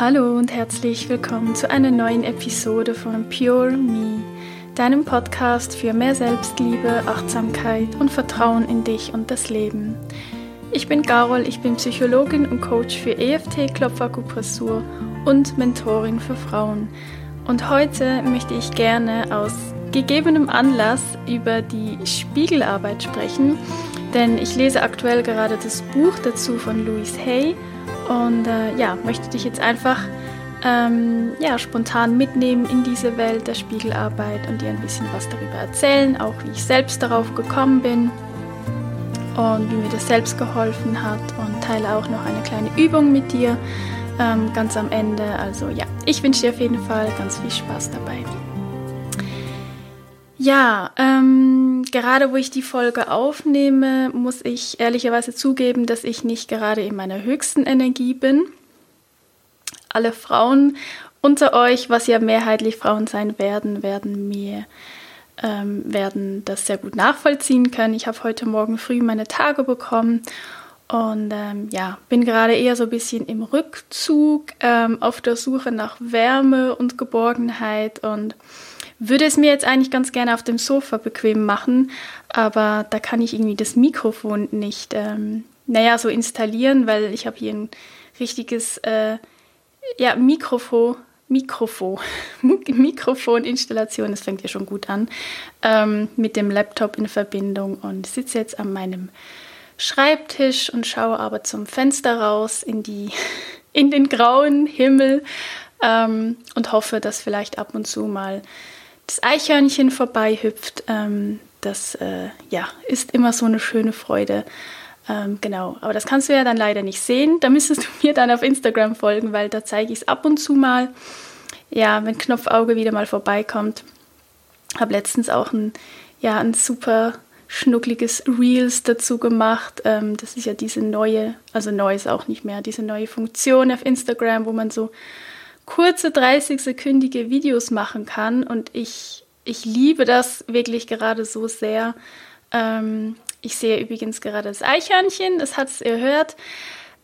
Hallo und herzlich willkommen zu einer neuen Episode von Pure Me, deinem Podcast für mehr Selbstliebe, Achtsamkeit und Vertrauen in dich und das Leben. Ich bin Carol, ich bin Psychologin und Coach für EFT, Klopfakupressur und Mentorin für Frauen. Und heute möchte ich gerne aus gegebenem Anlass über die Spiegelarbeit sprechen, denn ich lese aktuell gerade das Buch dazu von Louise Hay und äh, ja, möchte dich jetzt einfach ähm, ja, spontan mitnehmen in diese Welt der Spiegelarbeit und dir ein bisschen was darüber erzählen, auch wie ich selbst darauf gekommen bin und wie mir das selbst geholfen hat und teile auch noch eine kleine Übung mit dir ähm, ganz am Ende. Also ja, ich wünsche dir auf jeden Fall ganz viel Spaß dabei. Ja, ähm, gerade wo ich die Folge aufnehme, muss ich ehrlicherweise zugeben, dass ich nicht gerade in meiner höchsten Energie bin. Alle Frauen unter euch, was ja mehrheitlich Frauen sein werden, werden mir ähm, werden das sehr gut nachvollziehen können. Ich habe heute Morgen früh meine Tage bekommen und ähm, ja, bin gerade eher so ein bisschen im Rückzug, ähm, auf der Suche nach Wärme und Geborgenheit und würde es mir jetzt eigentlich ganz gerne auf dem Sofa bequem machen, aber da kann ich irgendwie das Mikrofon nicht, ähm, naja, so installieren, weil ich habe hier ein richtiges, äh, ja, Mikrofon, Mikrofon, Mikrofoninstallation, das fängt ja schon gut an, ähm, mit dem Laptop in Verbindung und sitze jetzt an meinem Schreibtisch und schaue aber zum Fenster raus in, die, in den grauen Himmel ähm, und hoffe, dass vielleicht ab und zu mal das Eichhörnchen vorbeihüpft. Ähm, das äh, ja, ist immer so eine schöne Freude. Ähm, genau, aber das kannst du ja dann leider nicht sehen. Da müsstest du mir dann auf Instagram folgen, weil da zeige ich es ab und zu mal. Ja, wenn Knopfauge wieder mal vorbeikommt. Habe letztens auch ein, ja, ein super schnuckliges Reels dazu gemacht. Ähm, das ist ja diese neue, also neu ist auch nicht mehr, diese neue Funktion auf Instagram, wo man so kurze 30-sekündige Videos machen kann. Und ich, ich liebe das wirklich gerade so sehr. Ähm, ich sehe übrigens gerade das Eichhörnchen, das hat es erhört.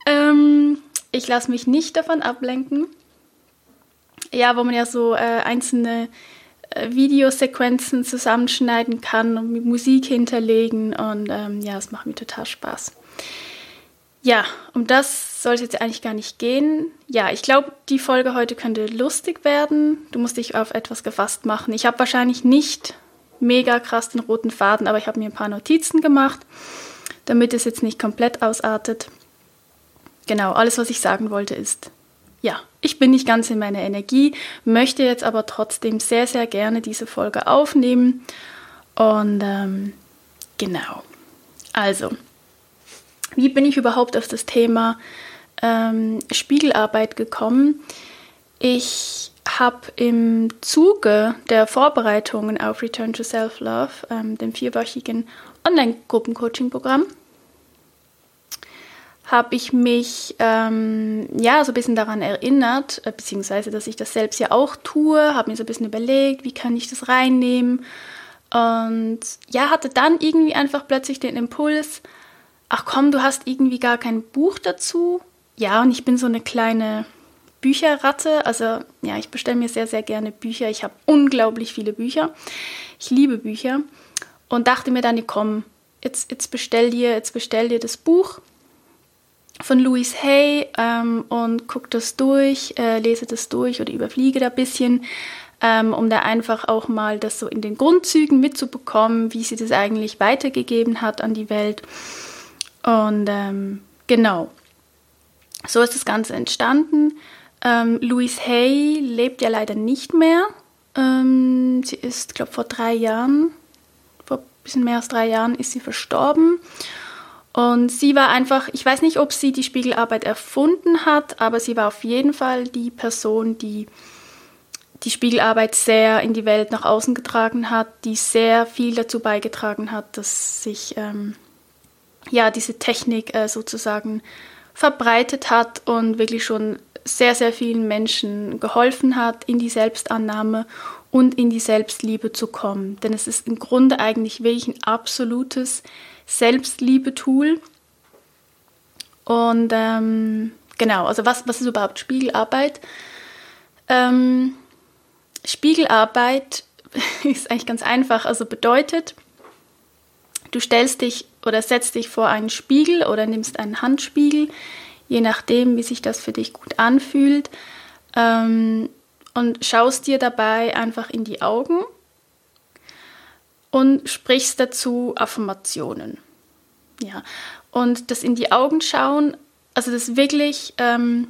Ähm, ich lasse mich nicht davon ablenken. Ja, wo man ja so äh, einzelne äh, Videosequenzen zusammenschneiden kann und mit Musik hinterlegen. Und ähm, ja, es macht mir total Spaß. Ja, um das soll es jetzt eigentlich gar nicht gehen. Ja, ich glaube, die Folge heute könnte lustig werden. Du musst dich auf etwas gefasst machen. Ich habe wahrscheinlich nicht mega krass den roten Faden, aber ich habe mir ein paar Notizen gemacht, damit es jetzt nicht komplett ausartet. Genau, alles, was ich sagen wollte, ist, ja, ich bin nicht ganz in meiner Energie, möchte jetzt aber trotzdem sehr, sehr gerne diese Folge aufnehmen. Und ähm, genau. Also, wie bin ich überhaupt auf das Thema ähm, Spiegelarbeit gekommen? Ich habe im Zuge der Vorbereitungen auf Return to Self-Love, ähm, dem vierwöchigen Online-Gruppencoaching-Programm, habe ich mich ähm, ja so ein bisschen daran erinnert, äh, beziehungsweise dass ich das selbst ja auch tue, habe mir so ein bisschen überlegt, wie kann ich das reinnehmen und ja, hatte dann irgendwie einfach plötzlich den Impuls, ach komm, du hast irgendwie gar kein Buch dazu. Ja, und ich bin so eine kleine Bücherratte. Also ja, ich bestelle mir sehr, sehr gerne Bücher. Ich habe unglaublich viele Bücher. Ich liebe Bücher. Und dachte mir dann, komm, jetzt, jetzt bestell dir, jetzt bestell dir das Buch von Louise Hay ähm, und guck das durch, äh, lese das durch oder überfliege da ein bisschen, ähm, um da einfach auch mal das so in den Grundzügen mitzubekommen, wie sie das eigentlich weitergegeben hat an die Welt. Und ähm, genau, so ist das Ganze entstanden. Ähm, Louise Hay lebt ja leider nicht mehr. Ähm, sie ist, glaube vor drei Jahren, vor ein bisschen mehr als drei Jahren, ist sie verstorben. Und sie war einfach, ich weiß nicht, ob sie die Spiegelarbeit erfunden hat, aber sie war auf jeden Fall die Person, die die Spiegelarbeit sehr in die Welt nach außen getragen hat, die sehr viel dazu beigetragen hat, dass sich ähm, ja, diese Technik äh, sozusagen verbreitet hat und wirklich schon sehr, sehr vielen Menschen geholfen hat, in die Selbstannahme und in die Selbstliebe zu kommen. Denn es ist im Grunde eigentlich wirklich ein absolutes Selbstliebe-Tool. Und ähm, genau, also was, was ist überhaupt Spiegelarbeit? Ähm, Spiegelarbeit ist eigentlich ganz einfach, also bedeutet, du stellst dich oder setzt dich vor einen Spiegel oder nimmst einen Handspiegel, je nachdem, wie sich das für dich gut anfühlt, ähm, und schaust dir dabei einfach in die Augen und sprichst dazu Affirmationen. Ja, und das in die Augen schauen, also das wirklich, ähm,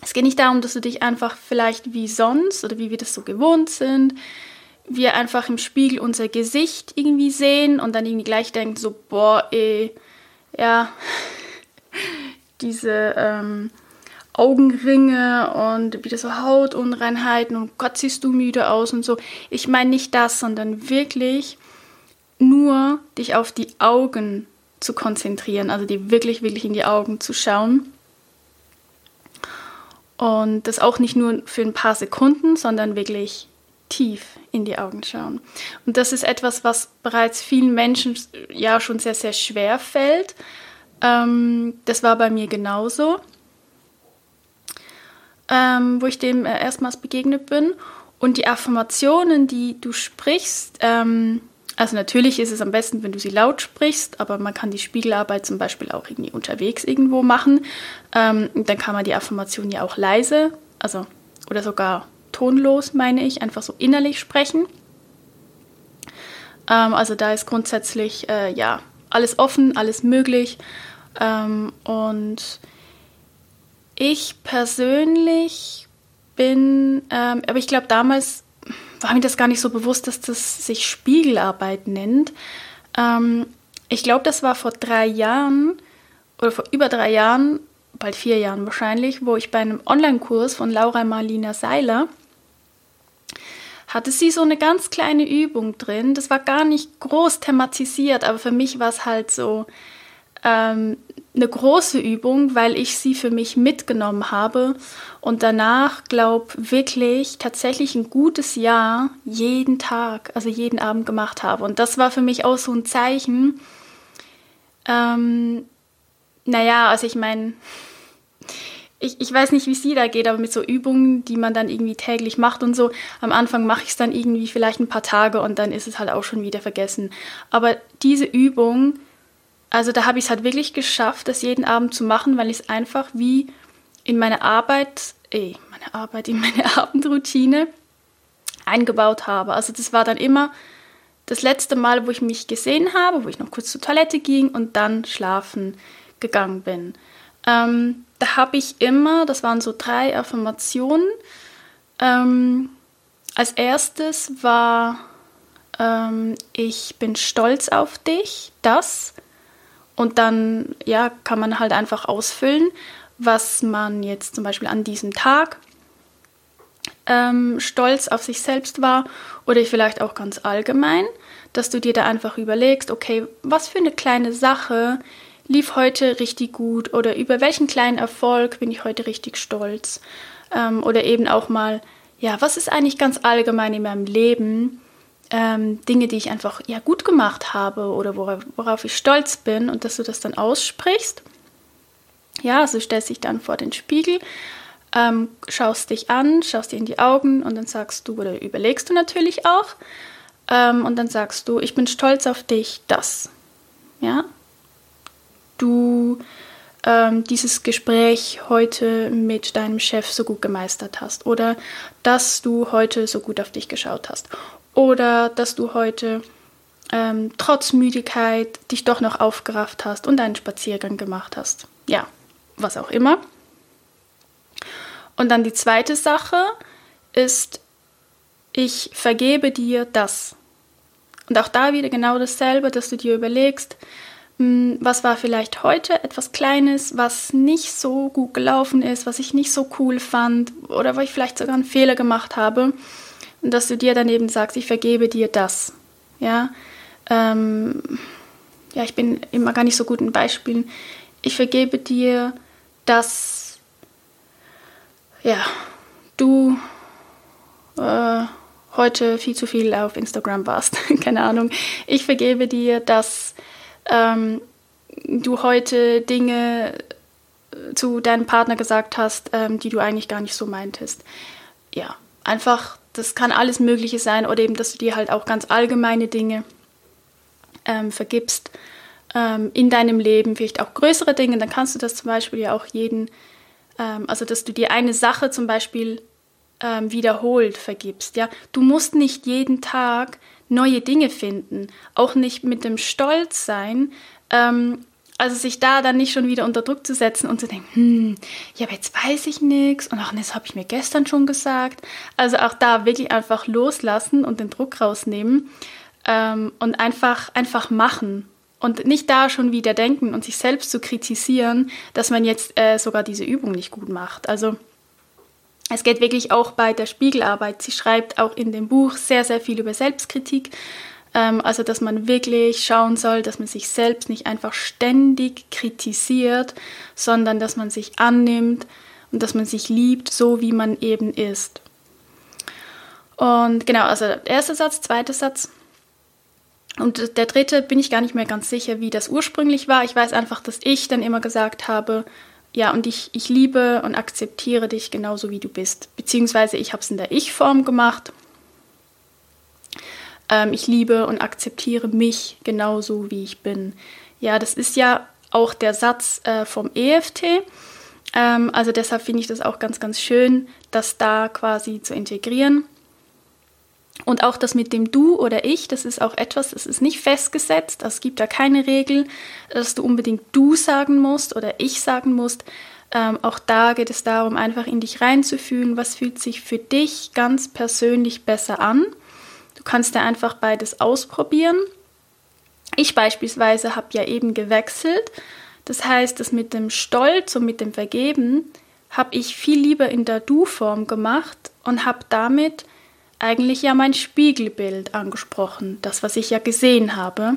es geht nicht darum, dass du dich einfach vielleicht wie sonst oder wie wir das so gewohnt sind, wir einfach im Spiegel unser Gesicht irgendwie sehen und dann irgendwie gleich denken so, boah, ey, ja, diese ähm, Augenringe und wieder so Hautunreinheiten und Gott siehst du müde aus und so. Ich meine nicht das, sondern wirklich nur dich auf die Augen zu konzentrieren, also die wirklich, wirklich in die Augen zu schauen. Und das auch nicht nur für ein paar Sekunden, sondern wirklich tief in die Augen schauen. Und das ist etwas, was bereits vielen Menschen ja schon sehr, sehr schwer fällt. Ähm, das war bei mir genauso, ähm, wo ich dem äh, erstmals begegnet bin. Und die Affirmationen, die du sprichst, ähm, also natürlich ist es am besten, wenn du sie laut sprichst, aber man kann die Spiegelarbeit zum Beispiel auch irgendwie unterwegs irgendwo machen. Ähm, dann kann man die Affirmation ja auch leise, also oder sogar tonlos, meine ich, einfach so innerlich sprechen. Ähm, also da ist grundsätzlich äh, ja alles offen, alles möglich. Ähm, und ich persönlich bin, ähm, aber ich glaube damals war mir das gar nicht so bewusst, dass das sich Spiegelarbeit nennt. Ähm, ich glaube, das war vor drei Jahren oder vor über drei Jahren, bald vier Jahren wahrscheinlich, wo ich bei einem Online-Kurs von Laura Marlina Seiler hatte sie so eine ganz kleine Übung drin. Das war gar nicht groß thematisiert, aber für mich war es halt so ähm, eine große Übung, weil ich sie für mich mitgenommen habe und danach, glaube wirklich tatsächlich ein gutes Jahr jeden Tag, also jeden Abend gemacht habe. Und das war für mich auch so ein Zeichen. Ähm, naja, also ich meine, ich, ich weiß nicht, wie dir da geht, aber mit so Übungen, die man dann irgendwie täglich macht und so, am Anfang mache ich es dann irgendwie vielleicht ein paar Tage und dann ist es halt auch schon wieder vergessen. Aber diese Übung, also da habe ich es halt wirklich geschafft, das jeden Abend zu machen, weil ich es einfach wie in meine Arbeit, eh, meine Arbeit, in meine Abendroutine eingebaut habe. Also das war dann immer das letzte Mal, wo ich mich gesehen habe, wo ich noch kurz zur Toilette ging und dann schlafen gegangen bin. Ähm, da habe ich immer, das waren so drei Affirmationen. Ähm, als erstes war, ähm, ich bin stolz auf dich, das. Und dann ja, kann man halt einfach ausfüllen, was man jetzt zum Beispiel an diesem Tag ähm, stolz auf sich selbst war oder vielleicht auch ganz allgemein, dass du dir da einfach überlegst, okay, was für eine kleine Sache lief heute richtig gut oder über welchen kleinen Erfolg bin ich heute richtig stolz ähm, oder eben auch mal, ja, was ist eigentlich ganz allgemein in meinem Leben, ähm, Dinge, die ich einfach ja gut gemacht habe oder worauf, worauf ich stolz bin und dass du das dann aussprichst. Ja, also stellst dich dann vor den Spiegel, ähm, schaust dich an, schaust dir in die Augen und dann sagst du oder überlegst du natürlich auch ähm, und dann sagst du, ich bin stolz auf dich, das. Ja, du ähm, dieses Gespräch heute mit deinem Chef so gut gemeistert hast oder dass du heute so gut auf dich geschaut hast oder dass du heute ähm, trotz Müdigkeit dich doch noch aufgerafft hast und einen Spaziergang gemacht hast. Ja, was auch immer. Und dann die zweite Sache ist, ich vergebe dir das. Und auch da wieder genau dasselbe, dass du dir überlegst, was war vielleicht heute etwas Kleines, was nicht so gut gelaufen ist, was ich nicht so cool fand oder wo ich vielleicht sogar einen Fehler gemacht habe und dass du dir daneben sagst, ich vergebe dir das. Ja, ähm, ja, ich bin immer gar nicht so gut in Beispielen. Ich vergebe dir, dass ja, du äh, heute viel zu viel auf Instagram warst. Keine Ahnung. Ich vergebe dir, dass ähm, du heute Dinge zu deinem Partner gesagt hast, ähm, die du eigentlich gar nicht so meintest. Ja, einfach, das kann alles Mögliche sein oder eben, dass du dir halt auch ganz allgemeine Dinge ähm, vergibst ähm, in deinem Leben, vielleicht auch größere Dinge, dann kannst du das zum Beispiel ja auch jeden, ähm, also dass du dir eine Sache zum Beispiel ähm, wiederholt vergibst. Ja, du musst nicht jeden Tag neue Dinge finden, auch nicht mit dem Stolz sein. Ähm, also sich da dann nicht schon wieder unter Druck zu setzen und zu denken, hm, ja, aber jetzt weiß ich nichts und auch das habe ich mir gestern schon gesagt. Also auch da wirklich einfach loslassen und den Druck rausnehmen ähm, und einfach, einfach machen und nicht da schon wieder denken und sich selbst zu kritisieren, dass man jetzt äh, sogar diese Übung nicht gut macht. Also es geht wirklich auch bei der Spiegelarbeit. Sie schreibt auch in dem Buch sehr, sehr viel über Selbstkritik. Ähm, also, dass man wirklich schauen soll, dass man sich selbst nicht einfach ständig kritisiert, sondern dass man sich annimmt und dass man sich liebt, so wie man eben ist. Und genau, also erster Satz, zweiter Satz. Und der dritte bin ich gar nicht mehr ganz sicher, wie das ursprünglich war. Ich weiß einfach, dass ich dann immer gesagt habe, ja, und ich, ich liebe und akzeptiere dich genauso, wie du bist. Beziehungsweise ich habe es in der Ich-Form gemacht. Ähm, ich liebe und akzeptiere mich genauso, wie ich bin. Ja, das ist ja auch der Satz äh, vom EFT. Ähm, also deshalb finde ich das auch ganz, ganz schön, das da quasi zu integrieren. Und auch das mit dem Du oder Ich, das ist auch etwas, das ist nicht festgesetzt. Es gibt da keine Regel, dass du unbedingt Du sagen musst oder Ich sagen musst. Ähm, auch da geht es darum, einfach in dich reinzufühlen, was fühlt sich für dich ganz persönlich besser an. Du kannst da einfach beides ausprobieren. Ich beispielsweise habe ja eben gewechselt. Das heißt, das mit dem Stolz und mit dem Vergeben habe ich viel lieber in der Du-Form gemacht und habe damit eigentlich ja mein Spiegelbild angesprochen, das, was ich ja gesehen habe,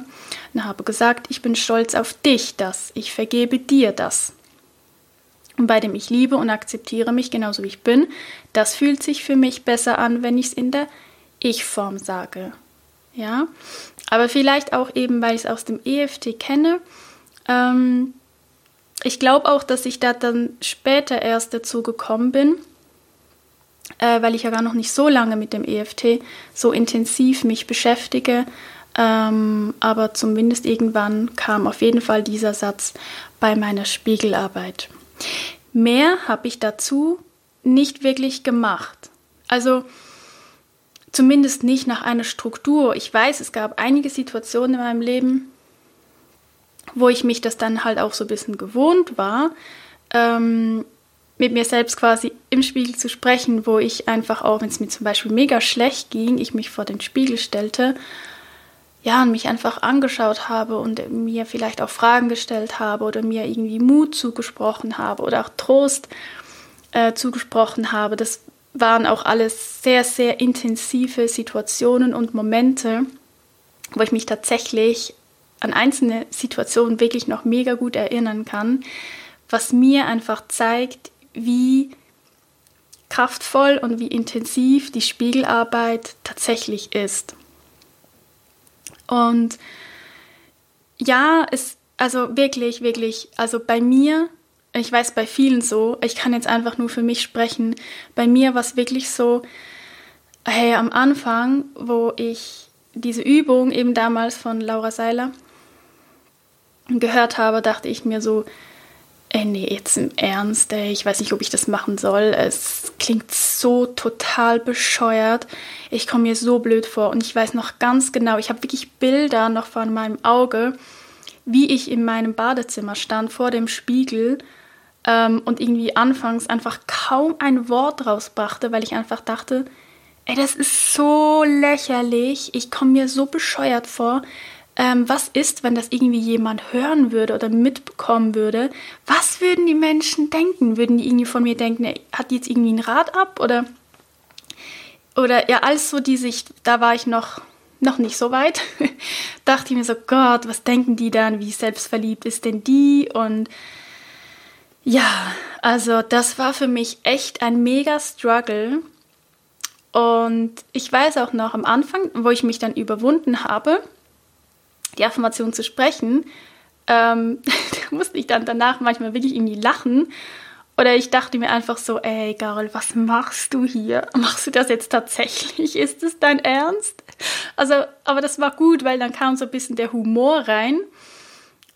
und habe gesagt, ich bin stolz auf dich das, ich vergebe dir das. Und bei dem ich liebe und akzeptiere mich genauso wie ich bin, das fühlt sich für mich besser an, wenn ich es in der Ich-Form sage. Ja, aber vielleicht auch eben, weil ich es aus dem EFT kenne. Ähm, ich glaube auch, dass ich da dann später erst dazu gekommen bin, äh, weil ich ja gar noch nicht so lange mit dem EFT so intensiv mich beschäftige. Ähm, aber zumindest irgendwann kam auf jeden Fall dieser Satz bei meiner Spiegelarbeit. Mehr habe ich dazu nicht wirklich gemacht. Also zumindest nicht nach einer Struktur. Ich weiß, es gab einige Situationen in meinem Leben, wo ich mich das dann halt auch so ein bisschen gewohnt war, ähm, mit mir selbst quasi im Spiegel zu sprechen, wo ich einfach auch, wenn es mir zum Beispiel mega schlecht ging, ich mich vor den Spiegel stellte, ja, und mich einfach angeschaut habe und mir vielleicht auch Fragen gestellt habe oder mir irgendwie Mut zugesprochen habe oder auch Trost äh, zugesprochen habe. Das waren auch alles sehr, sehr intensive Situationen und Momente, wo ich mich tatsächlich an einzelne Situationen wirklich noch mega gut erinnern kann, was mir einfach zeigt, wie kraftvoll und wie intensiv die Spiegelarbeit tatsächlich ist. Und ja, es, also wirklich, wirklich, also bei mir, ich weiß bei vielen so, ich kann jetzt einfach nur für mich sprechen, bei mir war es wirklich so, hey, am Anfang, wo ich diese Übung eben damals von Laura Seiler gehört habe, dachte ich mir so, Ey, nee, jetzt im Ernst, ey, ich weiß nicht, ob ich das machen soll. Es klingt so total bescheuert. Ich komme mir so blöd vor und ich weiß noch ganz genau, ich habe wirklich Bilder noch vor meinem Auge, wie ich in meinem Badezimmer stand vor dem Spiegel ähm, und irgendwie anfangs einfach kaum ein Wort rausbrachte, weil ich einfach dachte, ey, das ist so lächerlich, ich komme mir so bescheuert vor ähm, was ist, wenn das irgendwie jemand hören würde oder mitbekommen würde? Was würden die Menschen denken? Würden die irgendwie von mir denken, er hat jetzt irgendwie ein Rad ab oder oder ja, alles so die Sicht, da war ich noch noch nicht so weit. Dachte ich mir so, Gott, was denken die dann? Wie selbstverliebt ist denn die? Und ja, also das war für mich echt ein mega Struggle. Und ich weiß auch noch am Anfang, wo ich mich dann überwunden habe, die Affirmation zu sprechen, ähm, da musste ich dann danach manchmal wirklich irgendwie lachen. Oder ich dachte mir einfach so, ey Carol, was machst du hier? Machst du das jetzt tatsächlich? Ist das dein Ernst? Also, aber das war gut, weil dann kam so ein bisschen der Humor rein.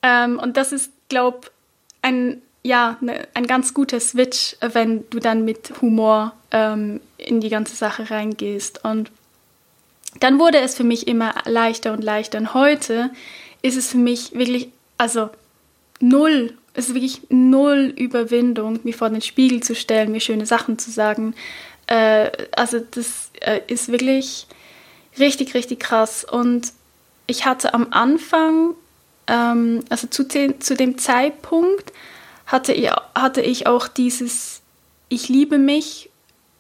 Ähm, und das ist, glaube ein, ja, ne, ein ganz guter Switch, wenn du dann mit Humor ähm, in die ganze Sache reingehst. Und dann wurde es für mich immer leichter und leichter. Und heute ist es für mich wirklich, also null, es ist wirklich null Überwindung, mich vor den Spiegel zu stellen, mir schöne Sachen zu sagen. Äh, also das äh, ist wirklich richtig, richtig krass. Und ich hatte am Anfang, ähm, also zu, zu dem Zeitpunkt, hatte ich, hatte ich auch dieses Ich liebe mich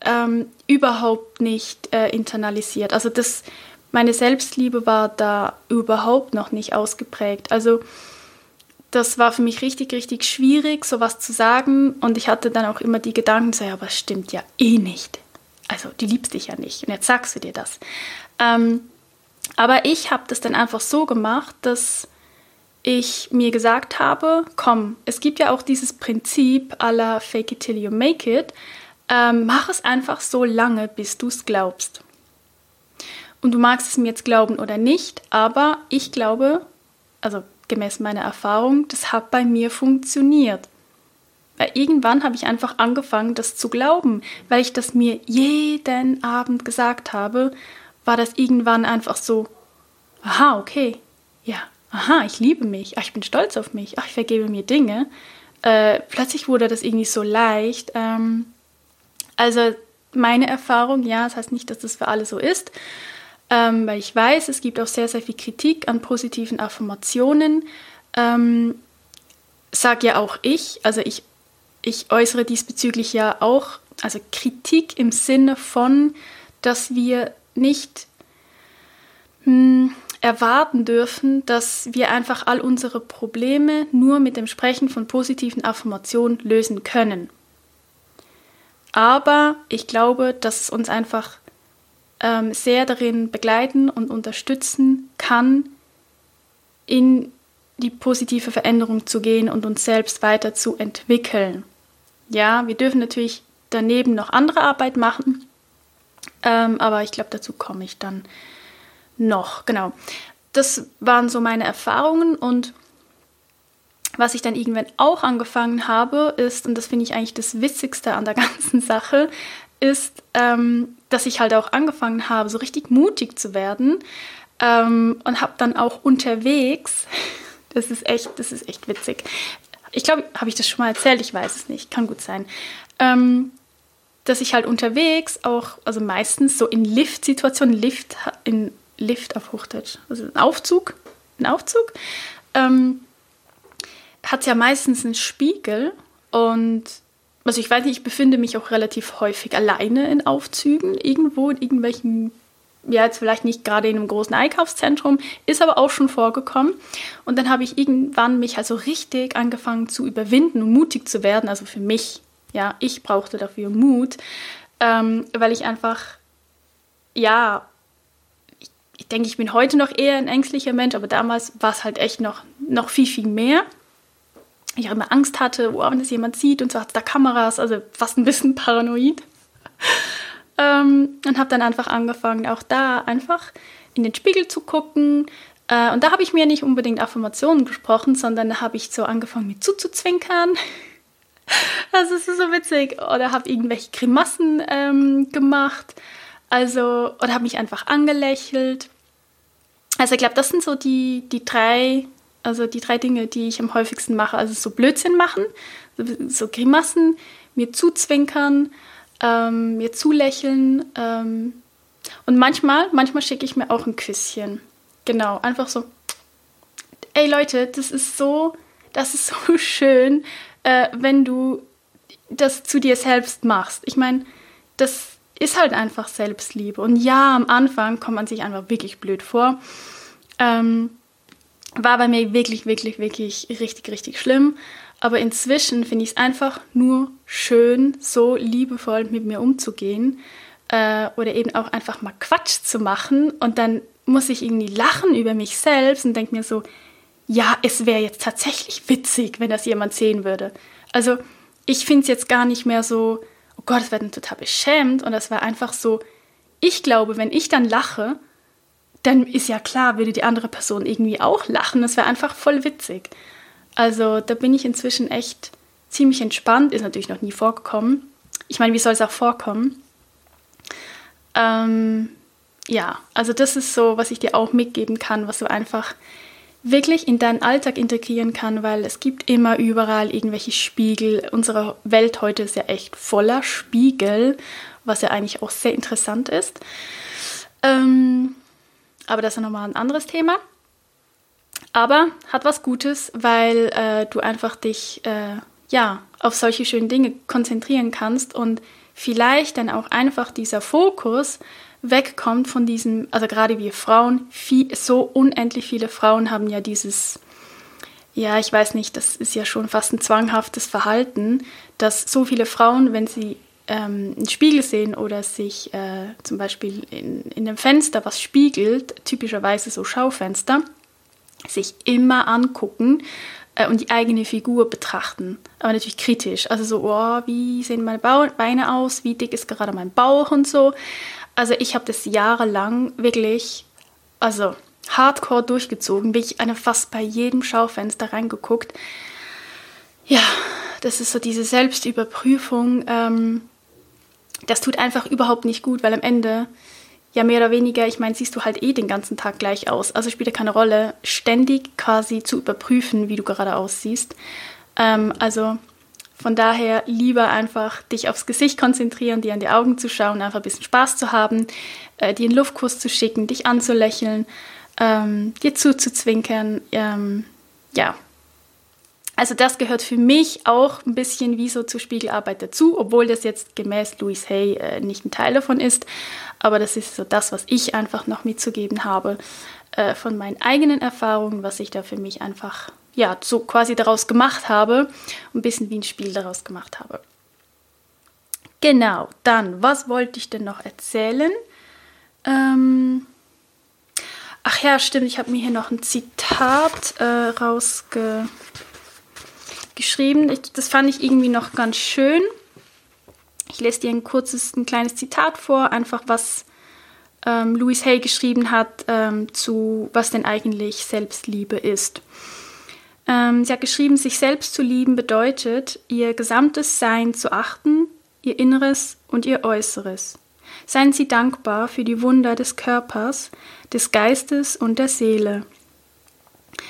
ähm, überhaupt nicht äh, internalisiert. Also das, meine Selbstliebe war da überhaupt noch nicht ausgeprägt. Also das war für mich richtig, richtig schwierig, sowas zu sagen. Und ich hatte dann auch immer die Gedanken, so, ja, aber es stimmt ja eh nicht. Also, die liebst dich ja nicht. Und jetzt sagst du dir das. Ähm, aber ich habe das dann einfach so gemacht, dass ich mir gesagt habe, komm, es gibt ja auch dieses Prinzip aller Fake it till you make it. Ähm, mach es einfach so lange, bis du es glaubst. Und du magst es mir jetzt glauben oder nicht, aber ich glaube, also gemäß meiner Erfahrung, das hat bei mir funktioniert. Weil irgendwann habe ich einfach angefangen, das zu glauben, weil ich das mir jeden Abend gesagt habe, war das irgendwann einfach so, aha, okay, ja, aha, ich liebe mich, ach, ich bin stolz auf mich, ach, ich vergebe mir Dinge. Äh, plötzlich wurde das irgendwie so leicht. Ähm, also meine Erfahrung, ja, das heißt nicht, dass das für alle so ist, ähm, weil ich weiß, es gibt auch sehr, sehr viel Kritik an positiven Affirmationen. Ähm, sag ja auch ich, also ich, ich äußere diesbezüglich ja auch, also Kritik im Sinne von, dass wir nicht hm, erwarten dürfen, dass wir einfach all unsere Probleme nur mit dem Sprechen von positiven Affirmationen lösen können. Aber ich glaube, dass es uns einfach ähm, sehr darin begleiten und unterstützen kann, in die positive Veränderung zu gehen und uns selbst weiterzuentwickeln. Ja, wir dürfen natürlich daneben noch andere Arbeit machen, ähm, aber ich glaube, dazu komme ich dann noch. Genau. Das waren so meine Erfahrungen und was ich dann irgendwann auch angefangen habe, ist, und das finde ich eigentlich das Witzigste an der ganzen Sache, ist, ähm, dass ich halt auch angefangen habe, so richtig mutig zu werden ähm, und habe dann auch unterwegs, das ist echt, das ist echt witzig. Ich glaube, habe ich das schon mal erzählt? Ich weiß es nicht, kann gut sein. Ähm, dass ich halt unterwegs auch, also meistens so in Lift-Situationen, Lift, in Lift auf Hochdeutsch, also Aufzug, ein Aufzug, ähm, hat ja meistens einen Spiegel und also ich weiß nicht, ich befinde mich auch relativ häufig alleine in Aufzügen, irgendwo in irgendwelchen, ja jetzt vielleicht nicht gerade in einem großen Einkaufszentrum, ist aber auch schon vorgekommen. Und dann habe ich irgendwann mich also richtig angefangen zu überwinden und mutig zu werden, also für mich, ja, ich brauchte dafür Mut, ähm, weil ich einfach, ja, ich, ich denke, ich bin heute noch eher ein ängstlicher Mensch, aber damals war es halt echt noch, noch viel, viel mehr ich auch immer Angst hatte, oh, wenn das jemand sieht und so hat da Kameras, also fast ein bisschen paranoid. ähm, und habe dann einfach angefangen, auch da einfach in den Spiegel zu gucken. Äh, und da habe ich mir nicht unbedingt Affirmationen gesprochen, sondern da habe ich so angefangen, mir zuzuzwinkern. Das ist so witzig. Oder habe irgendwelche Grimassen ähm, gemacht. Also, oder habe mich einfach angelächelt. Also ich glaube, das sind so die, die drei also die drei Dinge, die ich am häufigsten mache. Also so Blödsinn machen, so Grimassen, mir zuzwinkern, ähm, mir zulächeln. Ähm, und manchmal, manchmal schicke ich mir auch ein Küsschen. Genau, einfach so. Ey Leute, das ist so, das ist so schön, äh, wenn du das zu dir selbst machst. Ich meine, das ist halt einfach Selbstliebe. Und ja, am Anfang kommt man sich einfach wirklich blöd vor. Ähm, war bei mir wirklich, wirklich, wirklich richtig, richtig schlimm. Aber inzwischen finde ich es einfach nur schön, so liebevoll mit mir umzugehen äh, oder eben auch einfach mal Quatsch zu machen und dann muss ich irgendwie lachen über mich selbst und denke mir so, ja, es wäre jetzt tatsächlich witzig, wenn das jemand sehen würde. Also ich finde es jetzt gar nicht mehr so, oh Gott, es wird total beschämt. Und das war einfach so, ich glaube, wenn ich dann lache, dann ist ja klar, würde die andere Person irgendwie auch lachen. Das wäre einfach voll witzig. Also da bin ich inzwischen echt ziemlich entspannt. Ist natürlich noch nie vorgekommen. Ich meine, wie soll es auch vorkommen? Ähm, ja, also das ist so, was ich dir auch mitgeben kann, was du einfach wirklich in deinen Alltag integrieren kann, weil es gibt immer überall irgendwelche Spiegel. Unsere Welt heute ist ja echt voller Spiegel, was ja eigentlich auch sehr interessant ist. Ähm, aber das ist nochmal ein anderes Thema. Aber hat was Gutes, weil äh, du einfach dich äh, ja auf solche schönen Dinge konzentrieren kannst und vielleicht dann auch einfach dieser Fokus wegkommt von diesem, also gerade wir Frauen, viel, so unendlich viele Frauen haben ja dieses, ja, ich weiß nicht, das ist ja schon fast ein zwanghaftes Verhalten, dass so viele Frauen, wenn sie ähm, einen Spiegel sehen oder sich äh, zum Beispiel in, in einem Fenster was spiegelt, typischerweise so Schaufenster, sich immer angucken äh, und die eigene Figur betrachten. Aber natürlich kritisch. Also so, oh, wie sehen meine Beine aus? Wie dick ist gerade mein Bauch und so. Also ich habe das jahrelang wirklich, also hardcore durchgezogen, bin ich eine fast bei jedem Schaufenster reingeguckt. Ja, das ist so diese Selbstüberprüfung. Ähm, das tut einfach überhaupt nicht gut, weil am Ende ja mehr oder weniger, ich meine, siehst du halt eh den ganzen Tag gleich aus. Also spielt ja keine Rolle, ständig quasi zu überprüfen, wie du gerade aussiehst. Ähm, also von daher lieber einfach dich aufs Gesicht konzentrieren, dir an die Augen zu schauen, einfach ein bisschen Spaß zu haben, äh, dir einen Luftkuss zu schicken, dich anzulächeln, ähm, dir zuzuzwinkern. Ähm, ja. Also das gehört für mich auch ein bisschen wie so zur Spiegelarbeit dazu, obwohl das jetzt gemäß Louis Hay äh, nicht ein Teil davon ist. Aber das ist so das, was ich einfach noch mitzugeben habe äh, von meinen eigenen Erfahrungen, was ich da für mich einfach ja, so quasi daraus gemacht habe, ein bisschen wie ein Spiel daraus gemacht habe. Genau, dann, was wollte ich denn noch erzählen? Ähm Ach ja, stimmt, ich habe mir hier noch ein Zitat äh, rausgeschrieben. Das fand ich irgendwie noch ganz schön. Ich lese dir ein kurzes, ein kleines Zitat vor, einfach was ähm, Louis Hay geschrieben hat ähm, zu, was denn eigentlich Selbstliebe ist. Ähm, sie hat geschrieben, sich selbst zu lieben bedeutet, ihr gesamtes Sein zu achten, ihr Inneres und ihr Äußeres. Seien Sie dankbar für die Wunder des Körpers, des Geistes und der Seele.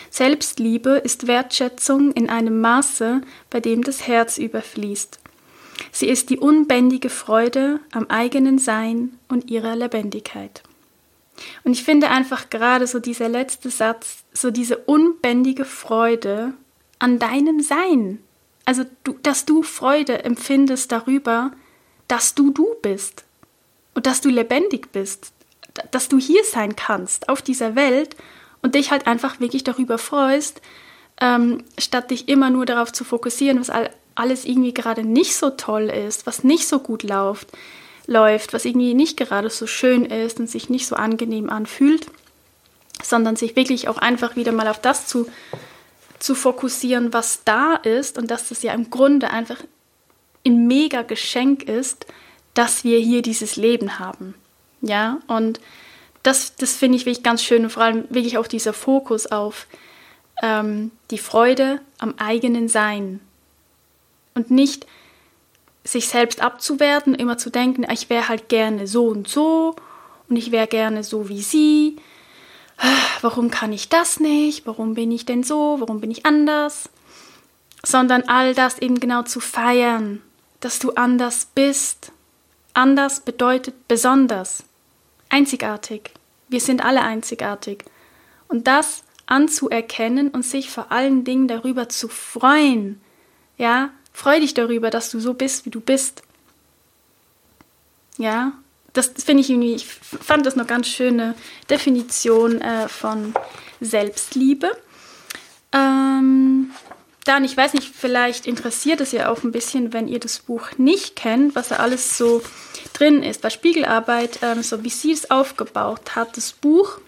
Selbstliebe ist Wertschätzung in einem Maße, bei dem das Herz überfließt. Sie ist die unbändige Freude am eigenen Sein und ihrer Lebendigkeit. Und ich finde einfach gerade so dieser letzte Satz, so diese unbändige Freude an deinem Sein. Also, du, dass du Freude empfindest darüber, dass du du bist und dass du lebendig bist, dass du hier sein kannst auf dieser Welt und dich halt einfach wirklich darüber freust, ähm, statt dich immer nur darauf zu fokussieren, was alles irgendwie gerade nicht so toll ist, was nicht so gut läuft läuft, was irgendwie nicht gerade so schön ist und sich nicht so angenehm anfühlt, sondern sich wirklich auch einfach wieder mal auf das zu, zu fokussieren, was da ist und dass das ja im Grunde einfach ein mega Geschenk ist, dass wir hier dieses Leben haben. Ja, und das, das finde ich wirklich ganz schön und vor allem wirklich auch dieser Fokus auf ähm, die Freude am eigenen Sein und nicht sich selbst abzuwerten, immer zu denken, ich wäre halt gerne so und so und ich wäre gerne so wie sie. Warum kann ich das nicht? Warum bin ich denn so? Warum bin ich anders? Sondern all das eben genau zu feiern, dass du anders bist. Anders bedeutet besonders, einzigartig. Wir sind alle einzigartig. Und das anzuerkennen und sich vor allen Dingen darüber zu freuen, ja, Freu dich darüber, dass du so bist, wie du bist. Ja, das, das finde ich irgendwie, ich fand das eine ganz schöne Definition äh, von Selbstliebe. Ähm, dann, ich weiß nicht, vielleicht interessiert es ja auch ein bisschen, wenn ihr das Buch nicht kennt, was da alles so drin ist. Bei Spiegelarbeit, ähm, so wie sie es aufgebaut hat, das Buch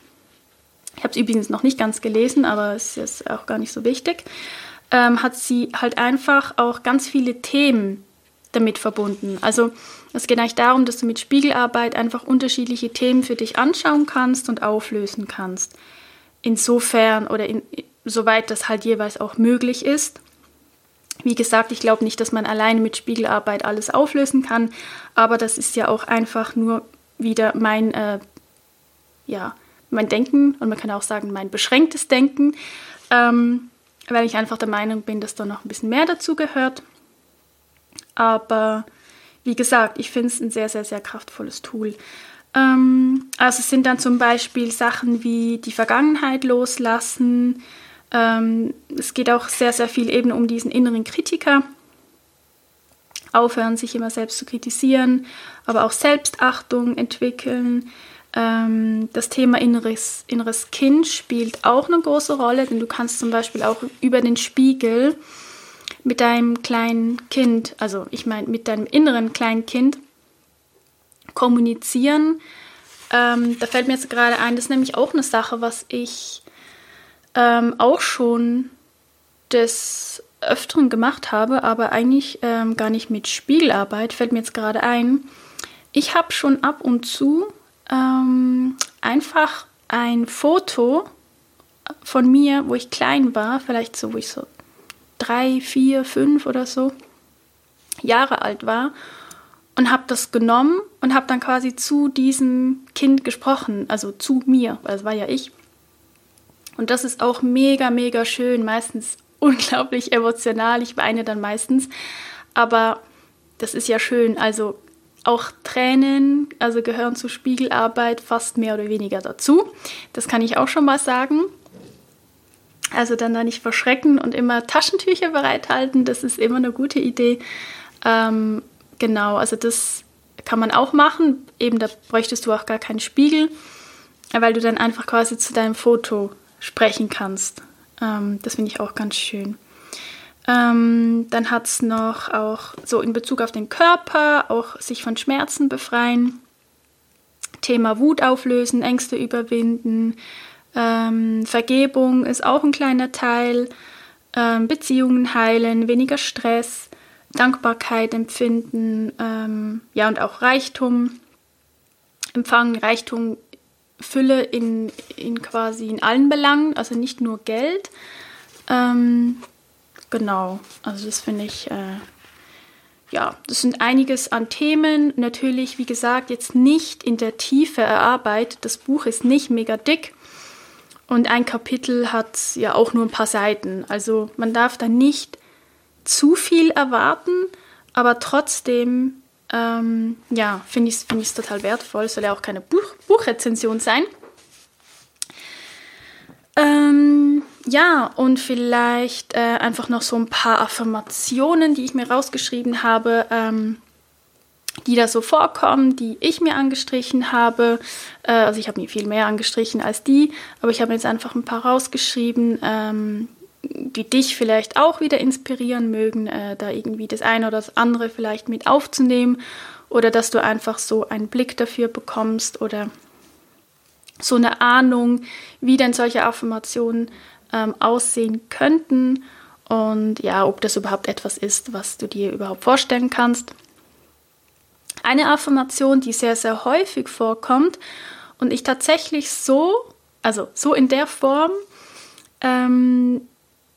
ich habe es übrigens noch nicht ganz gelesen, aber es ist auch gar nicht so wichtig, ähm, hat sie halt einfach auch ganz viele Themen damit verbunden. Also es geht eigentlich darum, dass du mit Spiegelarbeit einfach unterschiedliche Themen für dich anschauen kannst und auflösen kannst. Insofern oder in, soweit das halt jeweils auch möglich ist. Wie gesagt, ich glaube nicht, dass man alleine mit Spiegelarbeit alles auflösen kann, aber das ist ja auch einfach nur wieder mein, äh, ja, mein Denken und man kann auch sagen, mein beschränktes Denken, ähm, weil ich einfach der Meinung bin, dass da noch ein bisschen mehr dazu gehört. Aber wie gesagt, ich finde es ein sehr, sehr, sehr kraftvolles Tool. Ähm, also es sind dann zum Beispiel Sachen wie die Vergangenheit loslassen, ähm, es geht auch sehr, sehr viel eben um diesen inneren Kritiker. Aufhören, sich immer selbst zu kritisieren, aber auch Selbstachtung entwickeln. Ähm, das Thema inneres, inneres Kind spielt auch eine große Rolle, denn du kannst zum Beispiel auch über den Spiegel mit deinem kleinen Kind, also ich meine mit deinem inneren kleinen Kind, kommunizieren. Ähm, da fällt mir jetzt gerade ein, das ist nämlich auch eine Sache, was ich ähm, auch schon des Öfteren gemacht habe, aber eigentlich ähm, gar nicht mit Spiegelarbeit, fällt mir jetzt gerade ein. Ich habe schon ab und zu ähm, einfach ein Foto von mir, wo ich klein war, vielleicht so, wo ich so drei, vier, fünf oder so Jahre alt war und habe das genommen und habe dann quasi zu diesem Kind gesprochen, also zu mir, weil es war ja ich. Und das ist auch mega, mega schön, meistens unglaublich emotional. Ich weine dann meistens. Aber das ist ja schön. Also auch Tränen, also gehören zur Spiegelarbeit fast mehr oder weniger dazu. Das kann ich auch schon mal sagen. Also dann da nicht verschrecken und immer Taschentücher bereithalten, das ist immer eine gute Idee. Ähm, genau, also das kann man auch machen. Eben da bräuchtest du auch gar keinen Spiegel, weil du dann einfach quasi zu deinem Foto sprechen kannst. Ähm, das finde ich auch ganz schön. Ähm, dann hat es noch auch so in Bezug auf den Körper, auch sich von Schmerzen befreien. Thema Wut auflösen, Ängste überwinden. Ähm, Vergebung ist auch ein kleiner Teil. Ähm, Beziehungen heilen, weniger Stress, Dankbarkeit empfinden, ähm, ja und auch Reichtum empfangen. Reichtum Fülle in, in quasi in allen Belangen, also nicht nur Geld. Ähm, genau, also das finde ich, äh, ja, das sind einiges an Themen. Natürlich, wie gesagt, jetzt nicht in der Tiefe erarbeitet. Das Buch ist nicht mega dick. Und ein Kapitel hat ja auch nur ein paar Seiten. Also man darf da nicht zu viel erwarten, aber trotzdem ähm, ja, finde ich es find total wertvoll. Soll ja auch keine Buch Buchrezension sein. Ähm, ja, und vielleicht äh, einfach noch so ein paar Affirmationen, die ich mir rausgeschrieben habe, ähm, die da so vorkommen, die ich mir angestrichen habe. Äh, also ich habe mir viel mehr angestrichen als die, aber ich habe jetzt einfach ein paar rausgeschrieben, ähm, die dich vielleicht auch wieder inspirieren mögen, äh, da irgendwie das eine oder das andere vielleicht mit aufzunehmen oder dass du einfach so einen Blick dafür bekommst oder so eine Ahnung, wie denn solche Affirmationen ähm, aussehen könnten und ja, ob das überhaupt etwas ist, was du dir überhaupt vorstellen kannst. Eine Affirmation, die sehr, sehr häufig vorkommt und ich tatsächlich so, also so in der Form, ähm,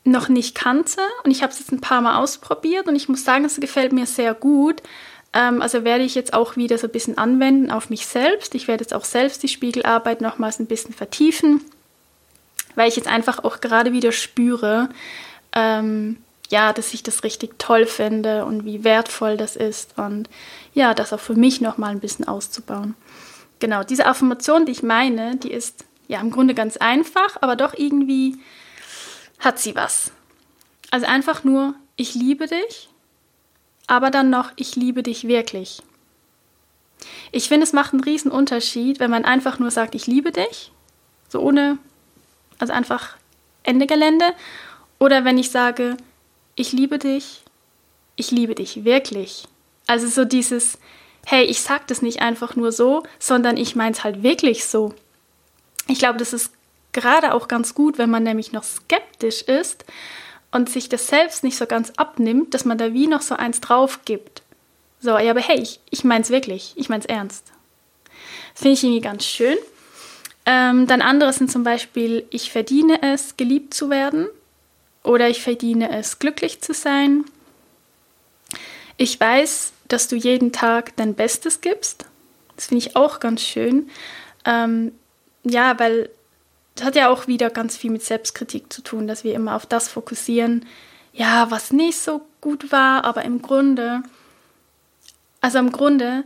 noch nicht kannte und ich habe es jetzt ein paar Mal ausprobiert und ich muss sagen, es gefällt mir sehr gut. Ähm, also werde ich jetzt auch wieder so ein bisschen anwenden auf mich selbst. Ich werde jetzt auch selbst die Spiegelarbeit nochmals ein bisschen vertiefen, weil ich jetzt einfach auch gerade wieder spüre, ähm, ja, dass ich das richtig toll finde und wie wertvoll das ist und ja, das auch für mich nochmal ein bisschen auszubauen. Genau, diese Affirmation, die ich meine, die ist ja im Grunde ganz einfach, aber doch irgendwie hat sie was. Also einfach nur, ich liebe dich, aber dann noch, ich liebe dich wirklich. Ich finde, es macht einen riesen Unterschied, wenn man einfach nur sagt, ich liebe dich, so ohne, also einfach Ende Gelände, oder wenn ich sage, ich liebe dich, ich liebe dich wirklich. Also so dieses, hey, ich sag das nicht einfach nur so, sondern ich meine es halt wirklich so. Ich glaube, das ist gerade auch ganz gut, wenn man nämlich noch skeptisch ist und sich das selbst nicht so ganz abnimmt, dass man da wie noch so eins drauf gibt. So, ja, aber hey, ich, ich meine es wirklich, ich meine es ernst. Das finde ich irgendwie ganz schön. Ähm, dann andere sind zum Beispiel, ich verdiene es, geliebt zu werden oder ich verdiene es, glücklich zu sein. Ich weiß, dass du jeden Tag dein Bestes gibst. Das finde ich auch ganz schön. Ähm, ja, weil das hat ja auch wieder ganz viel mit Selbstkritik zu tun, dass wir immer auf das fokussieren, ja, was nicht so gut war, aber im Grunde, also im Grunde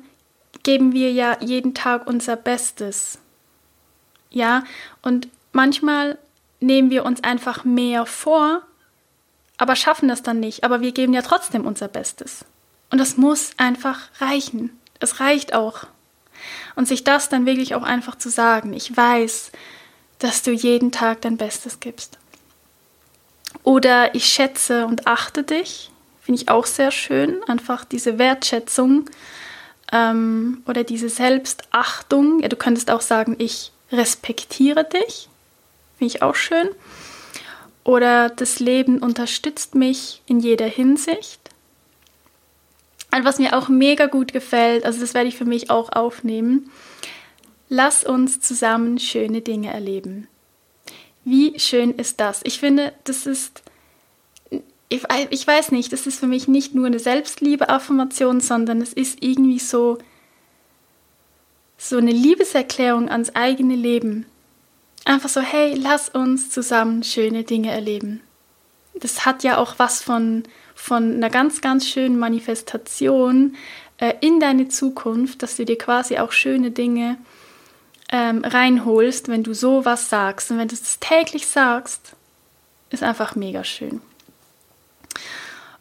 geben wir ja jeden Tag unser Bestes. Ja, und manchmal nehmen wir uns einfach mehr vor, aber schaffen das dann nicht. Aber wir geben ja trotzdem unser Bestes. Und das muss einfach reichen. Es reicht auch. Und sich das dann wirklich auch einfach zu sagen. Ich weiß, dass du jeden Tag dein Bestes gibst. Oder ich schätze und achte dich. Finde ich auch sehr schön. Einfach diese Wertschätzung ähm, oder diese Selbstachtung. Ja, du könntest auch sagen, ich respektiere dich. Finde ich auch schön. Oder das Leben unterstützt mich in jeder Hinsicht. Und was mir auch mega gut gefällt, also das werde ich für mich auch aufnehmen, lass uns zusammen schöne Dinge erleben. Wie schön ist das? Ich finde, das ist, ich, weiß nicht, das ist für mich nicht nur eine Selbstliebe-Affirmation, sondern es ist irgendwie so, so eine Liebeserklärung ans eigene Leben. Einfach so, hey, lass uns zusammen schöne Dinge erleben. Das hat ja auch was von, von einer ganz, ganz schönen Manifestation äh, in deine Zukunft, dass du dir quasi auch schöne Dinge ähm, reinholst, wenn du sowas sagst. Und wenn du es täglich sagst, ist einfach mega schön.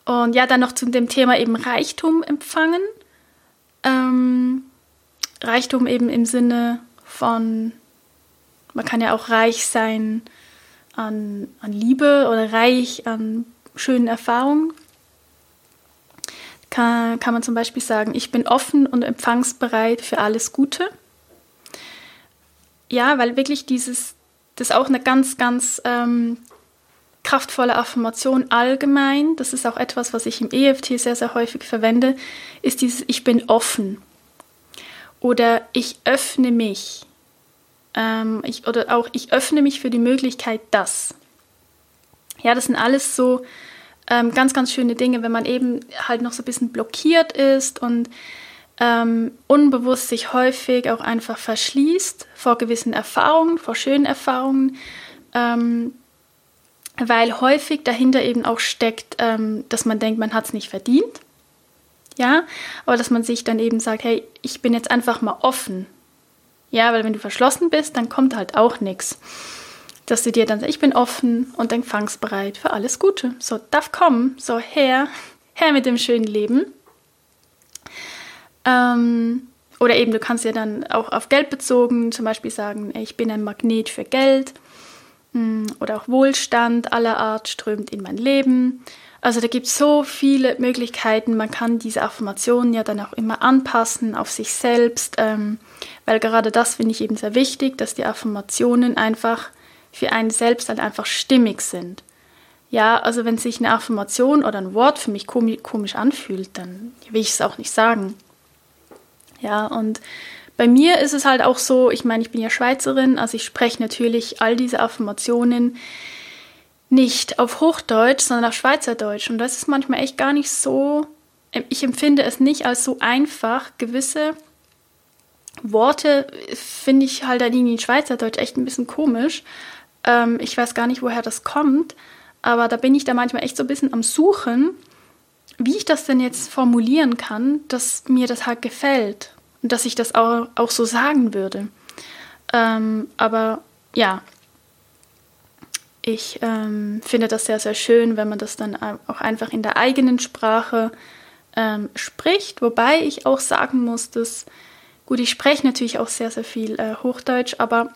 Und ja, dann noch zu dem Thema eben Reichtum empfangen. Ähm, Reichtum eben im Sinne von, man kann ja auch reich sein an, an Liebe oder reich an schönen Erfahrungen. Kann, kann man zum Beispiel sagen, ich bin offen und empfangsbereit für alles Gute. Ja, weil wirklich dieses, das ist auch eine ganz, ganz ähm, kraftvolle Affirmation allgemein. Das ist auch etwas, was ich im EFT sehr, sehr häufig verwende, ist dieses Ich bin offen oder ich öffne mich. Ähm, ich, oder auch ich öffne mich für die Möglichkeit, dass. Ja, das sind alles so ähm, ganz, ganz schöne Dinge, wenn man eben halt noch so ein bisschen blockiert ist und ähm, unbewusst sich häufig auch einfach verschließt vor gewissen Erfahrungen, vor schönen Erfahrungen, ähm, weil häufig dahinter eben auch steckt, ähm, dass man denkt, man hat es nicht verdient ja, aber dass man sich dann eben sagt, hey, ich bin jetzt einfach mal offen. Ja, weil wenn du verschlossen bist, dann kommt halt auch nichts. Dass du dir dann sagst, ich bin offen und empfangsbereit für alles Gute. So, darf kommen, so her, her mit dem schönen Leben. Ähm, oder eben, du kannst ja dann auch auf Geld bezogen zum Beispiel sagen, ich bin ein Magnet für Geld. Hm, oder auch Wohlstand aller Art strömt in mein Leben. Also da gibt es so viele Möglichkeiten. Man kann diese Affirmationen ja dann auch immer anpassen auf sich selbst, ähm, weil gerade das finde ich eben sehr wichtig, dass die Affirmationen einfach für einen selbst halt einfach stimmig sind. Ja, also wenn sich eine Affirmation oder ein Wort für mich komisch anfühlt, dann will ich es auch nicht sagen. Ja, und bei mir ist es halt auch so, ich meine, ich bin ja Schweizerin, also ich spreche natürlich all diese Affirmationen nicht auf Hochdeutsch, sondern auf Schweizerdeutsch. Und das ist manchmal echt gar nicht so, ich empfinde es nicht als so einfach. Gewisse Worte finde ich halt irgendwie in Schweizerdeutsch echt ein bisschen komisch. Ähm, ich weiß gar nicht, woher das kommt, aber da bin ich da manchmal echt so ein bisschen am Suchen, wie ich das denn jetzt formulieren kann, dass mir das halt gefällt und dass ich das auch, auch so sagen würde. Ähm, aber ja, ich ähm, finde das sehr, sehr schön, wenn man das dann auch einfach in der eigenen Sprache ähm, spricht. Wobei ich auch sagen muss, dass, gut, ich spreche natürlich auch sehr, sehr viel äh, Hochdeutsch, aber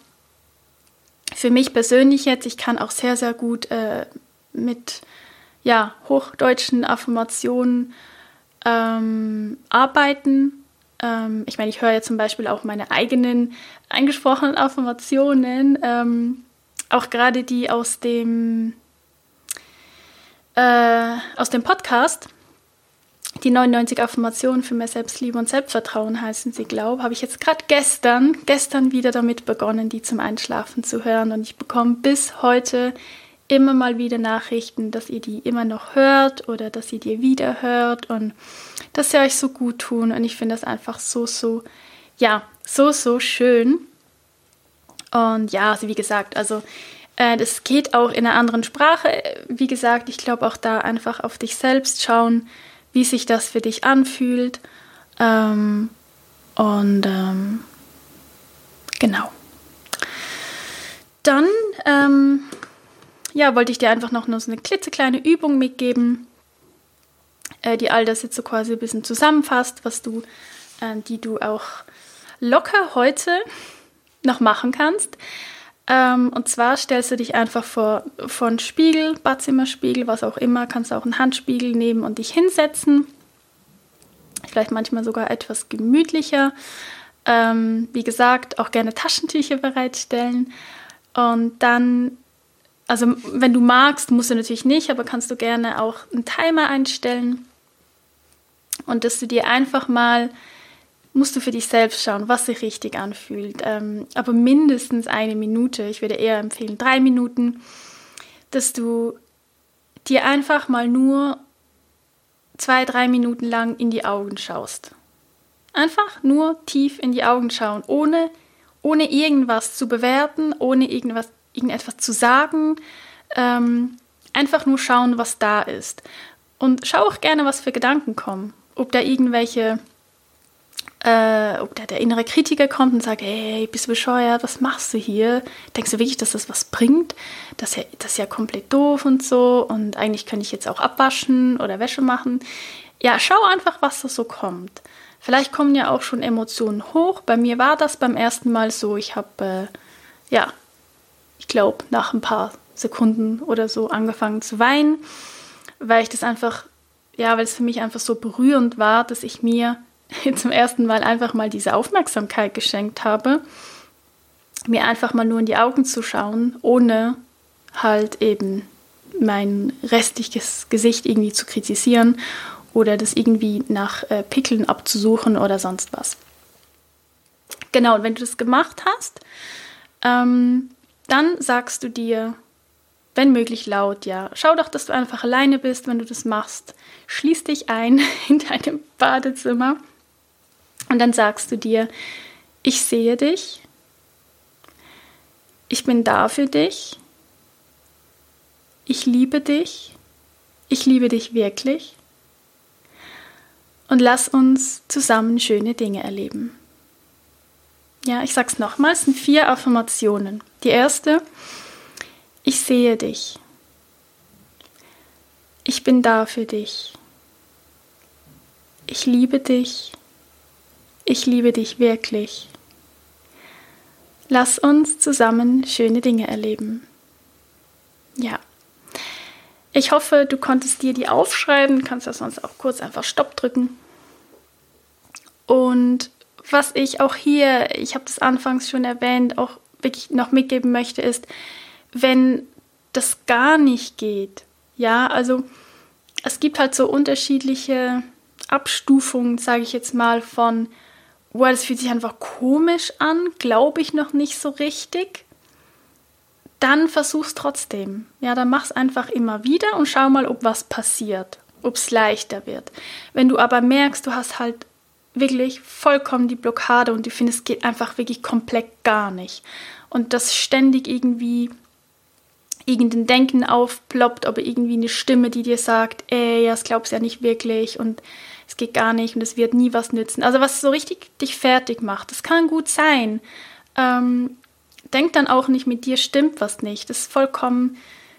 für mich persönlich jetzt, ich kann auch sehr, sehr gut äh, mit ja, hochdeutschen Affirmationen ähm, arbeiten. Ähm, ich meine, ich höre ja zum Beispiel auch meine eigenen eingesprochenen Affirmationen ähm, auch gerade die aus dem, äh, aus dem Podcast, die 99 Affirmationen für mehr Selbstliebe und Selbstvertrauen heißen sie, glaube habe ich jetzt gerade gestern, gestern wieder damit begonnen, die zum Einschlafen zu hören. Und ich bekomme bis heute immer mal wieder Nachrichten, dass ihr die immer noch hört oder dass ihr die wieder hört und dass sie euch so gut tun. Und ich finde das einfach so, so, ja, so, so schön. Und ja, also wie gesagt, also äh, das geht auch in einer anderen Sprache. Wie gesagt, ich glaube auch da einfach auf dich selbst schauen, wie sich das für dich anfühlt. Ähm, und ähm, genau. Dann ähm, ja, wollte ich dir einfach noch nur so eine klitzekleine Übung mitgeben, äh, die all das jetzt so quasi ein bisschen zusammenfasst, was du, äh, die du auch locker heute noch machen kannst. Ähm, und zwar stellst du dich einfach vor, vor einen Spiegel, Badzimmerspiegel, was auch immer, kannst auch einen Handspiegel nehmen und dich hinsetzen. Vielleicht manchmal sogar etwas gemütlicher. Ähm, wie gesagt, auch gerne Taschentücher bereitstellen. Und dann, also wenn du magst, musst du natürlich nicht, aber kannst du gerne auch einen Timer einstellen. Und dass du dir einfach mal musst du für dich selbst schauen, was sich richtig anfühlt. Ähm, aber mindestens eine Minute, ich würde eher empfehlen drei Minuten, dass du dir einfach mal nur zwei, drei Minuten lang in die Augen schaust. Einfach nur tief in die Augen schauen, ohne, ohne irgendwas zu bewerten, ohne irgendwas, irgendetwas zu sagen. Ähm, einfach nur schauen, was da ist. Und schau auch gerne, was für Gedanken kommen. Ob da irgendwelche äh, ob da der innere Kritiker kommt und sagt, hey, bist du bescheuert, was machst du hier? Denkst du wirklich, dass das was bringt? Das ist, ja, das ist ja komplett doof und so und eigentlich könnte ich jetzt auch abwaschen oder Wäsche machen. Ja, schau einfach, was da so kommt. Vielleicht kommen ja auch schon Emotionen hoch. Bei mir war das beim ersten Mal so. Ich habe, äh, ja, ich glaube, nach ein paar Sekunden oder so angefangen zu weinen, weil ich das einfach, ja, weil es für mich einfach so berührend war, dass ich mir zum ersten Mal einfach mal diese Aufmerksamkeit geschenkt habe, mir einfach mal nur in die Augen zu schauen, ohne halt eben mein restliches Gesicht irgendwie zu kritisieren oder das irgendwie nach äh, Pickeln abzusuchen oder sonst was. Genau, und wenn du das gemacht hast, ähm, dann sagst du dir, wenn möglich laut, ja, schau doch, dass du einfach alleine bist, wenn du das machst. Schließ dich ein in deinem Badezimmer und dann sagst du dir, ich sehe dich, ich bin da für dich, ich liebe dich, ich liebe dich wirklich und lass uns zusammen schöne Dinge erleben. Ja, ich sag's nochmal, es sind vier Affirmationen. Die erste, ich sehe dich. Ich bin da für dich. Ich liebe dich ich liebe dich wirklich. Lass uns zusammen schöne Dinge erleben. Ja. Ich hoffe, du konntest dir die aufschreiben, kannst ja sonst auch kurz einfach Stopp drücken. Und was ich auch hier, ich habe das anfangs schon erwähnt, auch wirklich noch mitgeben möchte, ist, wenn das gar nicht geht, ja, also es gibt halt so unterschiedliche Abstufungen, sage ich jetzt mal, von boah, das fühlt sich einfach komisch an, glaube ich noch nicht so richtig, dann versuch's trotzdem. Ja, dann mach's einfach immer wieder und schau mal, ob was passiert, ob es leichter wird. Wenn du aber merkst, du hast halt wirklich vollkommen die Blockade und du findest, es geht einfach wirklich komplett gar nicht und das ständig irgendwie irgendein Denken aufploppt, aber irgendwie eine Stimme, die dir sagt, ey, das glaubst du ja nicht wirklich und es geht gar nicht und es wird nie was nützen. Also was so richtig dich fertig macht, das kann gut sein. Ähm, denk dann auch nicht, mit dir stimmt was nicht. Das ist vollkommen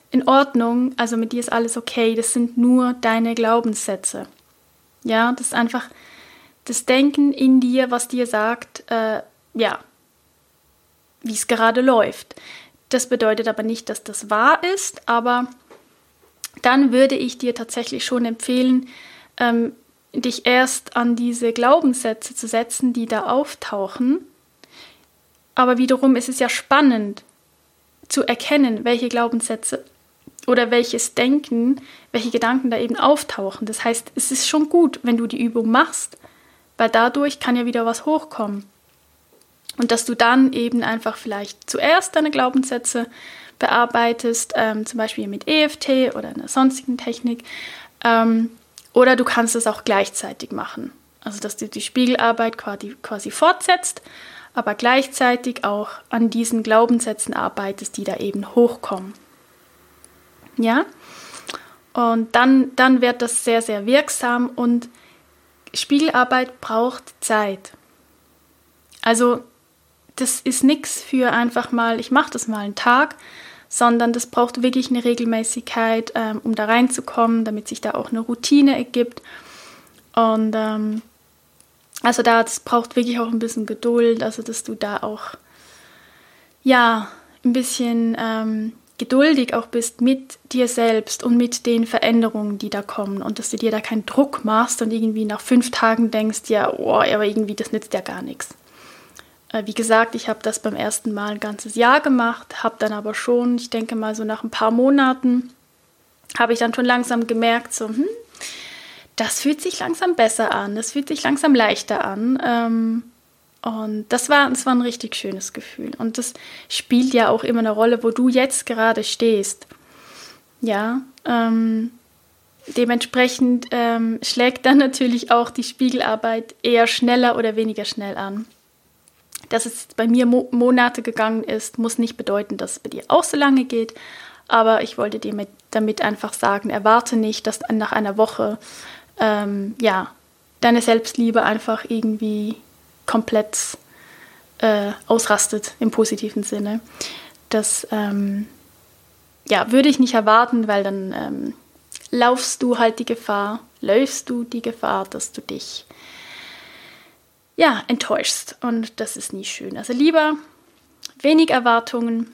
in Ordnung. Also mit dir ist alles okay. Das sind nur deine Glaubenssätze. Ja, das ist einfach das Denken in dir, was dir sagt, äh, ja, wie es gerade läuft. Das bedeutet aber nicht, dass das wahr ist, aber dann würde ich dir tatsächlich schon empfehlen, ähm, dich erst an diese Glaubenssätze zu setzen, die da auftauchen. Aber wiederum ist es ja spannend zu erkennen, welche Glaubenssätze oder welches Denken, welche Gedanken da eben auftauchen. Das heißt, es ist schon gut, wenn du die Übung machst, weil dadurch kann ja wieder was hochkommen. Und dass du dann eben einfach vielleicht zuerst deine Glaubenssätze bearbeitest, ähm, zum Beispiel mit EFT oder einer sonstigen Technik. Ähm, oder du kannst es auch gleichzeitig machen. Also dass du die Spiegelarbeit quasi, quasi fortsetzt, aber gleichzeitig auch an diesen Glaubenssätzen arbeitest, die da eben hochkommen. Ja? Und dann, dann wird das sehr, sehr wirksam und Spiegelarbeit braucht Zeit. Also das ist nichts für einfach mal, ich mache das mal einen Tag, sondern das braucht wirklich eine Regelmäßigkeit, ähm, um da reinzukommen, damit sich da auch eine Routine ergibt. Und ähm, also da, das braucht wirklich auch ein bisschen Geduld, also dass du da auch, ja, ein bisschen ähm, geduldig auch bist mit dir selbst und mit den Veränderungen, die da kommen und dass du dir da keinen Druck machst und irgendwie nach fünf Tagen denkst, ja, oh, aber irgendwie das nützt ja gar nichts. Äh, wie gesagt, ich habe das beim ersten Mal ein ganzes Jahr gemacht, habe dann aber schon, ich denke mal so nach ein paar Monaten, habe ich dann schon langsam gemerkt, so, hm, das fühlt sich langsam besser an, das fühlt sich langsam leichter an. Ähm, und das war, das war ein richtig schönes Gefühl. Und das spielt ja auch immer eine Rolle, wo du jetzt gerade stehst. Ja, ähm, dementsprechend ähm, schlägt dann natürlich auch die Spiegelarbeit eher schneller oder weniger schnell an. Dass es bei mir Mo Monate gegangen ist, muss nicht bedeuten, dass es bei dir auch so lange geht. Aber ich wollte dir mit, damit einfach sagen, erwarte nicht, dass nach einer Woche ähm, ja, deine Selbstliebe einfach irgendwie komplett äh, ausrastet im positiven Sinne. Das ähm, ja, würde ich nicht erwarten, weil dann ähm, laufst du halt die Gefahr, läufst du die Gefahr, dass du dich ja, enttäuschst. Und das ist nie schön. Also lieber wenig Erwartungen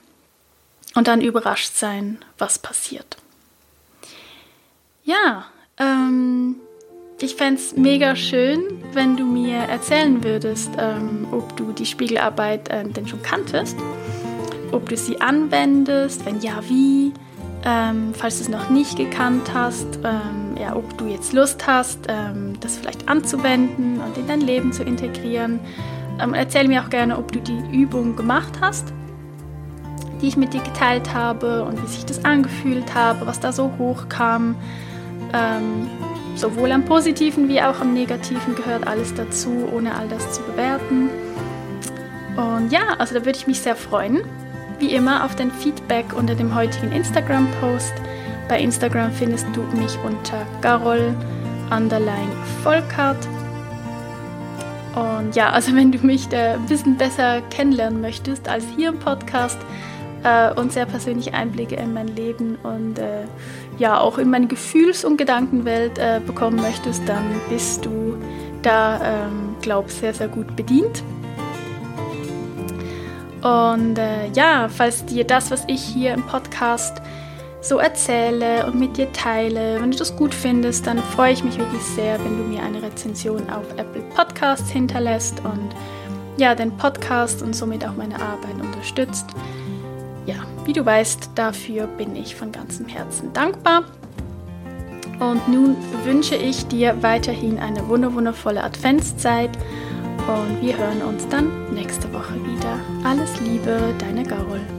und dann überrascht sein, was passiert. Ja, ähm, ich fände es mega schön, wenn du mir erzählen würdest, ähm, ob du die Spiegelarbeit äh, denn schon kanntest, ob du sie anwendest, wenn ja, wie, ähm, falls du es noch nicht gekannt hast, ähm, ja, ob du jetzt Lust hast, ähm, das vielleicht anzuwenden und in dein Leben zu integrieren. Ähm, erzähl mir auch gerne, ob du die Übung gemacht hast, die ich mit dir geteilt habe und wie sich das angefühlt habe, was da so hochkam. Ähm, sowohl am Positiven wie auch am Negativen gehört alles dazu, ohne all das zu bewerten. Und ja, also da würde ich mich sehr freuen. Wie immer auf dein Feedback unter dem heutigen Instagram-Post. Bei Instagram findest du mich unter Garol underline Volkart. Und ja, also wenn du mich ein bisschen besser kennenlernen möchtest als hier im Podcast äh, und sehr persönliche Einblicke in mein Leben und äh, ja auch in meine Gefühls- und Gedankenwelt äh, bekommen möchtest, dann bist du da, ähm, glaube ich, sehr, sehr gut bedient. Und äh, ja, falls dir das, was ich hier im Podcast so erzähle und mit dir teile. Wenn du das gut findest, dann freue ich mich wirklich sehr, wenn du mir eine Rezension auf Apple Podcasts hinterlässt und ja, den Podcast und somit auch meine Arbeit unterstützt. Ja, wie du weißt, dafür bin ich von ganzem Herzen dankbar. Und nun wünsche ich dir weiterhin eine wundervolle Adventszeit und wir hören uns dann nächste Woche wieder. Alles Liebe, deine Gaul.